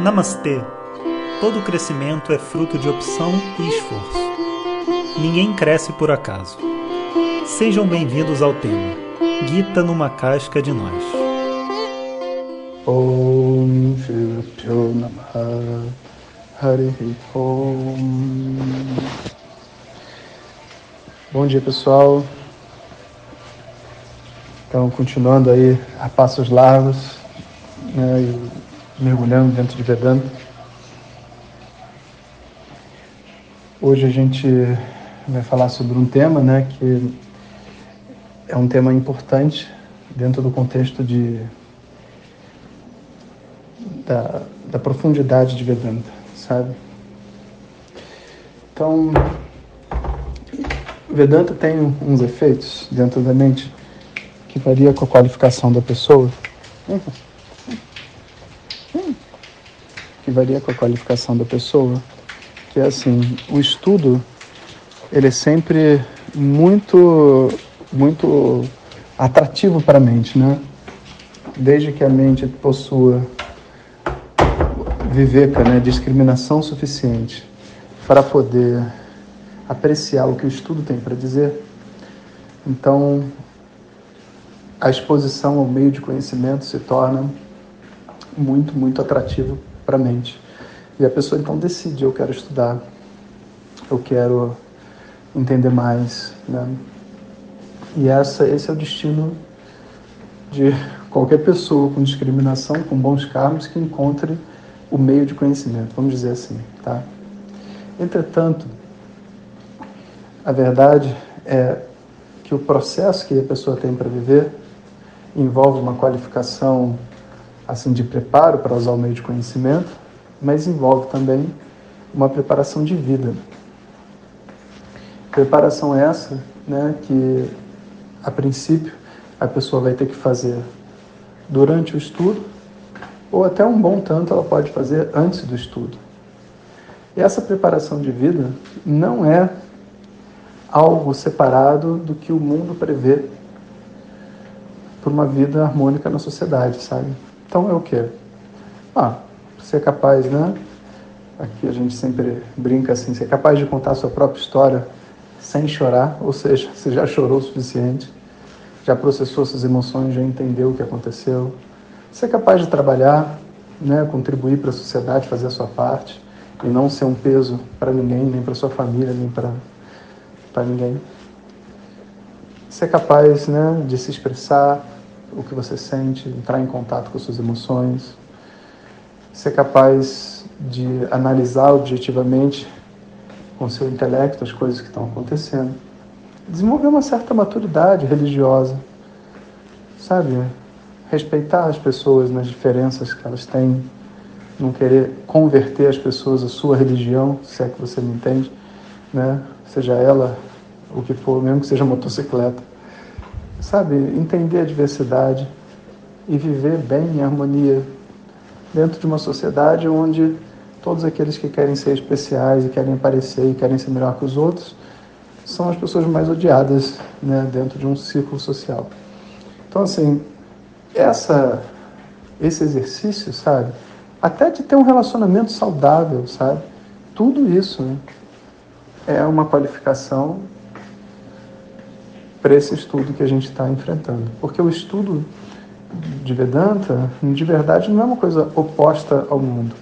Namastê! Todo crescimento é fruto de opção e esforço. Ninguém cresce por acaso. Sejam bem-vindos ao tema Gita numa casca de nós. Hari Om. Bom dia, pessoal. Então, continuando aí a passos largos, né, mergulhando dentro de Vedanta. Hoje a gente vai falar sobre um tema, né, que é um tema importante dentro do contexto de da, da profundidade de Vedanta, sabe? Então, Vedanta tem uns efeitos dentro da mente que varia com a qualificação da pessoa. Que varia com a qualificação da pessoa. Que é assim, o estudo, ele é sempre muito, muito atrativo para a mente, né? Desde que a mente possua viveca, né, discriminação suficiente para poder apreciar o que o estudo tem para dizer. Então, a exposição ao meio de conhecimento se torna muito, muito atrativo para a mente. E a pessoa então decide: eu quero estudar, eu quero entender mais. Né? E essa, esse é o destino de qualquer pessoa com discriminação, com bons karmas, que encontre o meio de conhecimento, vamos dizer assim. Tá? Entretanto, a verdade é que o processo que a pessoa tem para viver envolve uma qualificação assim de preparo para usar o meio de conhecimento, mas envolve também uma preparação de vida. Preparação essa, né, que a princípio a pessoa vai ter que fazer durante o estudo, ou até um bom tanto ela pode fazer antes do estudo. E essa preparação de vida não é algo separado do que o mundo prevê por uma vida harmônica na sociedade, sabe? Então é o quê? Ah, ser é capaz, né? Aqui a gente sempre brinca assim, ser capaz de contar a sua própria história sem chorar, ou seja, você já chorou o suficiente, já processou suas emoções, já entendeu o que aconteceu. Ser capaz de trabalhar, né, contribuir para a sociedade, fazer a sua parte e não ser um peso para ninguém, nem para sua família, nem para para ninguém ser capaz né, de se expressar o que você sente, entrar em contato com suas emoções, ser capaz de analisar objetivamente com seu intelecto as coisas que estão acontecendo, desenvolver uma certa maturidade religiosa, sabe? Respeitar as pessoas nas diferenças que elas têm, não querer converter as pessoas à sua religião, se é que você me entende, né? Seja ela o que for, mesmo que seja motocicleta. Sabe, entender a diversidade e viver bem em harmonia dentro de uma sociedade onde todos aqueles que querem ser especiais e querem aparecer e querem ser melhor que os outros são as pessoas mais odiadas né, dentro de um círculo social. Então, assim, essa, esse exercício, sabe, até de ter um relacionamento saudável, sabe, tudo isso né, é uma qualificação para esse estudo que a gente está enfrentando. Porque o estudo de Vedanta, de verdade, não é uma coisa oposta ao mundo.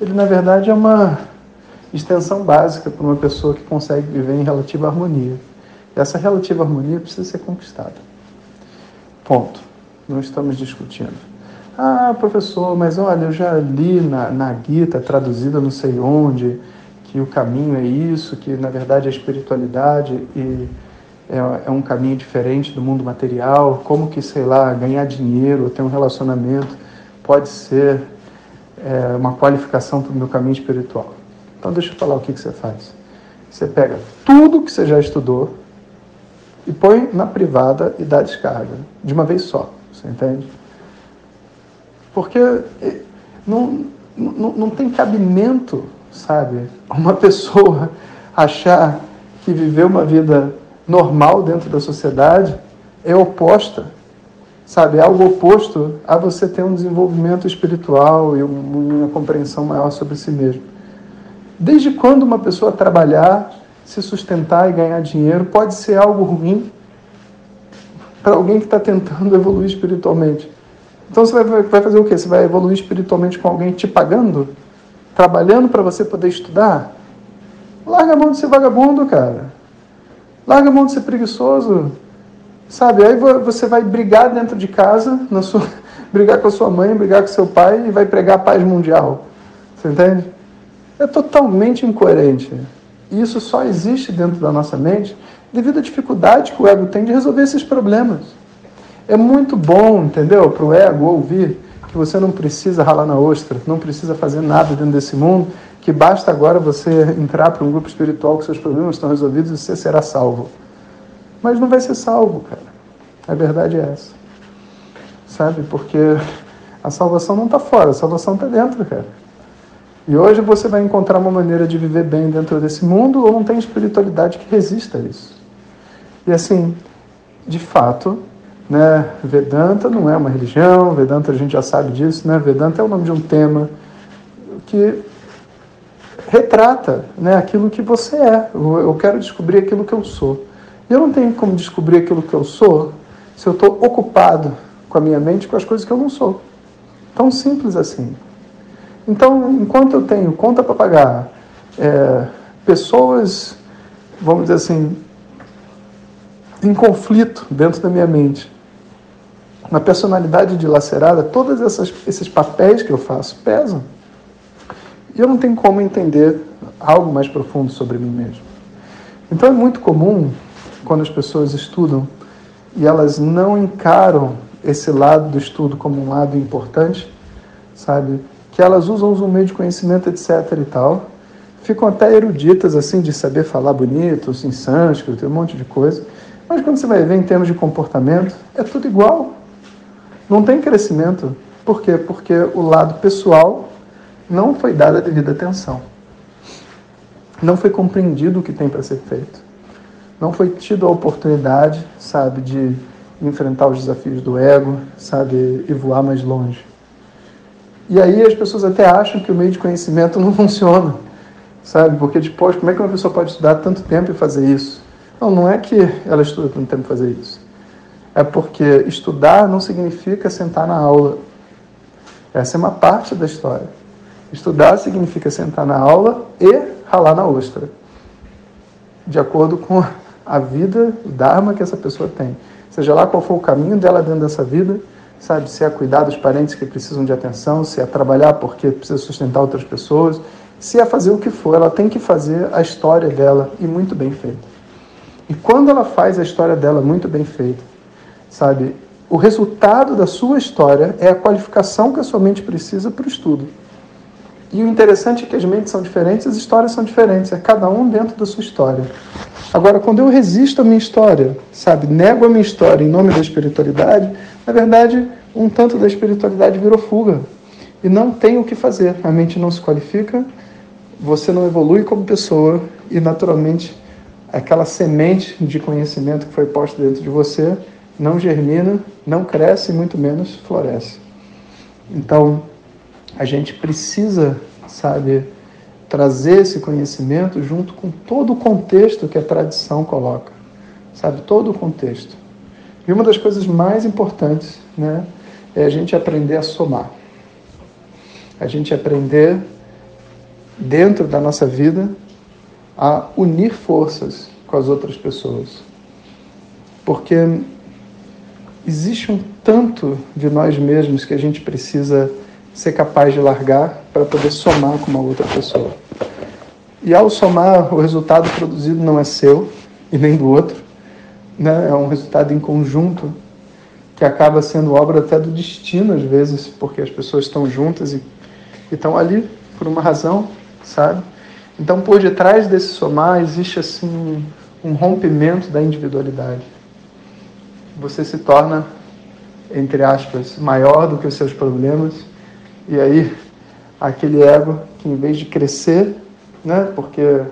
Ele, na verdade, é uma extensão básica para uma pessoa que consegue viver em relativa harmonia. E essa relativa harmonia precisa ser conquistada. Ponto. Não estamos discutindo. Ah, professor, mas olha, eu já li na, na Gita, traduzida não sei onde, que o caminho é isso, que na verdade é espiritualidade e é, é um caminho diferente do mundo material, como que, sei lá, ganhar dinheiro, ter um relacionamento pode ser é, uma qualificação para o meu caminho espiritual. Então deixa eu falar o que, que você faz. Você pega tudo que você já estudou e põe na privada e dá descarga, de uma vez só, você entende? Porque é, não, não, não tem cabimento, sabe, uma pessoa achar que viver uma vida normal dentro da sociedade é oposta sabe, é algo oposto a você ter um desenvolvimento espiritual e uma compreensão maior sobre si mesmo. Desde quando uma pessoa trabalhar, se sustentar e ganhar dinheiro pode ser algo ruim para alguém que está tentando evoluir espiritualmente? Então você vai, vai fazer o quê? Você vai evoluir espiritualmente com alguém te pagando? Trabalhando para você poder estudar? Larga a mão de ser vagabundo, cara. Larga a mão de ser preguiçoso. Sabe? Aí você vai brigar dentro de casa, na sua, brigar com a sua mãe, brigar com seu pai e vai pregar a paz mundial. Você entende? É totalmente incoerente. E isso só existe dentro da nossa mente devido à dificuldade que o ego tem de resolver esses problemas. É muito bom, entendeu, para o ego ouvir que você não precisa ralar na ostra, não precisa fazer nada dentro desse mundo, que basta agora você entrar para um grupo espiritual que seus problemas estão resolvidos e você será salvo. Mas não vai ser salvo, cara. A verdade é essa. Sabe? Porque a salvação não está fora, a salvação está dentro, cara. E hoje você vai encontrar uma maneira de viver bem dentro desse mundo ou não tem espiritualidade que resista a isso. E assim, de fato, né, Vedanta não é uma religião, Vedanta a gente já sabe disso, né? Vedanta é o nome de um tema que retrata né, aquilo que você é. Eu quero descobrir aquilo que eu sou. E eu não tenho como descobrir aquilo que eu sou se eu estou ocupado com a minha mente com as coisas que eu não sou. Tão simples assim. Então, enquanto eu tenho conta para pagar, é, pessoas, vamos dizer assim, em conflito dentro da minha mente, uma personalidade dilacerada, todos esses papéis que eu faço pesam. Eu não tenho como entender algo mais profundo sobre mim mesmo. Então é muito comum quando as pessoas estudam e elas não encaram esse lado do estudo como um lado importante, sabe? Que elas usam o meio de conhecimento, etc e tal, ficam até eruditas, assim, de saber falar bonito, em sânscrito, um monte de coisa. Mas quando você vai ver em termos de comportamento, é tudo igual. Não tem crescimento. Por quê? Porque o lado pessoal não foi dado a devida atenção. Não foi compreendido o que tem para ser feito não foi tido a oportunidade, sabe, de enfrentar os desafios do ego, sabe, e voar mais longe. E aí as pessoas até acham que o meio de conhecimento não funciona, sabe? Porque depois, como é que uma pessoa pode estudar tanto tempo e fazer isso? Não, não é que ela estuda tanto tempo e fazer isso. É porque estudar não significa sentar na aula. Essa é uma parte da história. Estudar significa sentar na aula e ralar na ostra. De acordo com a vida, o Dharma que essa pessoa tem. Seja lá qual for o caminho dela dentro dessa vida, sabe? Se é cuidar dos parentes que precisam de atenção, se é trabalhar porque precisa sustentar outras pessoas, se é fazer o que for, ela tem que fazer a história dela e muito bem feita. E quando ela faz a história dela muito bem feita, sabe? O resultado da sua história é a qualificação que a sua mente precisa para o estudo. E o interessante é que as mentes são diferentes, as histórias são diferentes, é cada um dentro da sua história. Agora, quando eu resisto à minha história, sabe, nego a minha história em nome da espiritualidade, na verdade, um tanto da espiritualidade virou fuga. E não tem o que fazer. A mente não se qualifica, você não evolui como pessoa e, naturalmente, aquela semente de conhecimento que foi posta dentro de você não germina, não cresce muito menos floresce. Então, a gente precisa, sabe, trazer esse conhecimento junto com todo o contexto que a tradição coloca, sabe, todo o contexto. E uma das coisas mais importantes, né, é a gente aprender a somar. A gente aprender dentro da nossa vida a unir forças com as outras pessoas. Porque existe um tanto de nós mesmos que a gente precisa ser capaz de largar para poder somar com uma outra pessoa. E ao somar, o resultado produzido não é seu e nem do outro, né? é um resultado em conjunto que acaba sendo obra até do destino às vezes, porque as pessoas estão juntas e, estão ali por uma razão, sabe? Então, por detrás desse somar existe assim um rompimento da individualidade. Você se torna, entre aspas, maior do que os seus problemas e aí, aquele ego que em vez de crescer, né, porque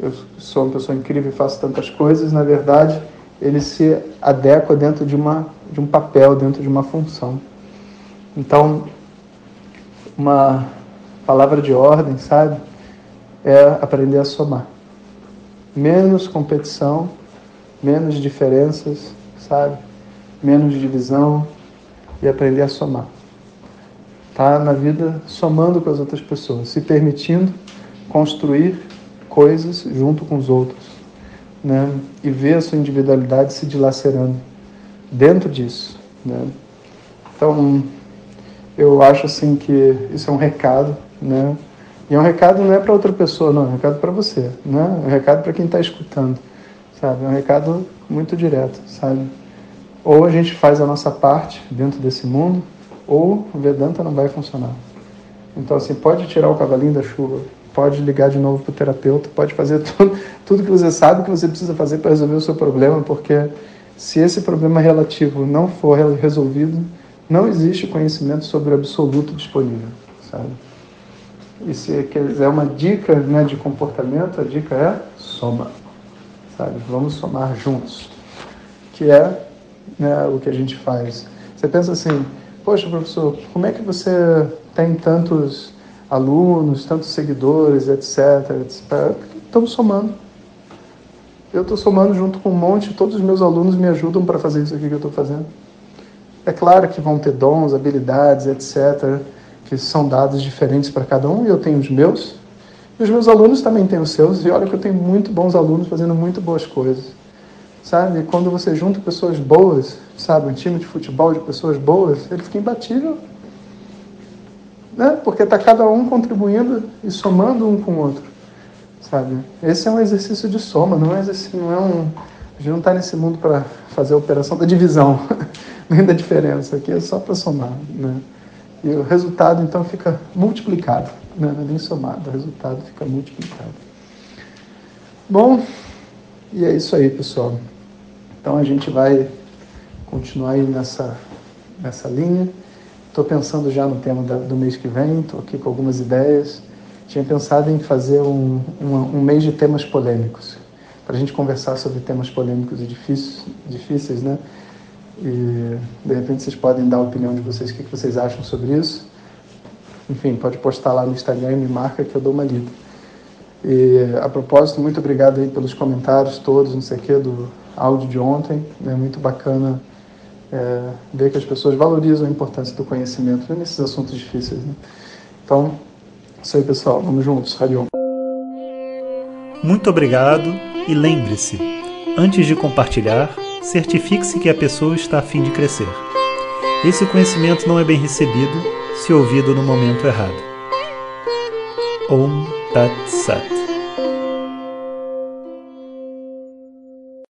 eu sou uma pessoa incrível e faço tantas coisas, na verdade, ele se adequa dentro de uma de um papel, dentro de uma função. Então, uma palavra de ordem, sabe? É aprender a somar. Menos competição, menos diferenças, sabe? Menos divisão e aprender a somar. Tá na vida somando com as outras pessoas, se permitindo construir coisas junto com os outros, né? E ver a sua individualidade se dilacerando dentro disso, né? Então, eu acho assim que isso é um recado, né? E é um recado não é para outra pessoa, não, é um recado para você, né? É um recado para quem está escutando, sabe? É um recado muito direto, sabe? Ou a gente faz a nossa parte dentro desse mundo, ou o Vedanta não vai funcionar. Então, assim, pode tirar o cavalinho da chuva, pode ligar de novo para o terapeuta, pode fazer tudo, tudo que você sabe que você precisa fazer para resolver o seu problema, porque se esse problema relativo não for resolvido, não existe conhecimento sobre o absoluto disponível, sabe? E se quiser uma dica né, de comportamento, a dica é soma, sabe? Vamos somar juntos, que é né, o que a gente faz. Você pensa assim, poxa, professor, como é que você tem tantos alunos, tantos seguidores, etc. Estamos somando. Eu estou somando junto com um monte, todos os meus alunos me ajudam para fazer isso aqui que eu estou fazendo. É claro que vão ter dons, habilidades, etc., que são dados diferentes para cada um, e eu tenho os meus, e os meus alunos também têm os seus, e olha que eu tenho muito bons alunos fazendo muito boas coisas. Sabe? Quando você junta pessoas boas, sabe, um time de futebol de pessoas boas, ele fica imbatível né? porque está cada um contribuindo e somando um com o outro, sabe? Esse é um exercício de soma, não é, não é um... A gente não está nesse mundo para fazer a operação da divisão, nem da diferença, aqui é só para somar, né? E o resultado, então, fica multiplicado, né? não é nem somado, o resultado fica multiplicado. Bom, e é isso aí, pessoal. Então, a gente vai continuar aí nessa, nessa linha. Estou pensando já no tema da, do mês que vem, estou aqui com algumas ideias. Tinha pensado em fazer um, um, mês de temas polêmicos, para a gente conversar sobre temas polêmicos e difíceis, difíceis, né? E de repente vocês podem dar a opinião de vocês, o que, que vocês acham sobre isso. Enfim, pode postar lá no Instagram e me marca que eu dou uma lida. E a propósito, muito obrigado aí pelos comentários todos, não sei o que, do áudio de ontem. É né? muito bacana é, ver que as pessoas valorizam a importância do conhecimento nesses assuntos difíceis. Né? Então, isso aí, pessoal. Vamos juntos. Rádio. Muito obrigado e lembre-se, antes de compartilhar, certifique-se que a pessoa está a fim de crescer. Esse conhecimento não é bem recebido se ouvido no momento errado. Om Tat Sat.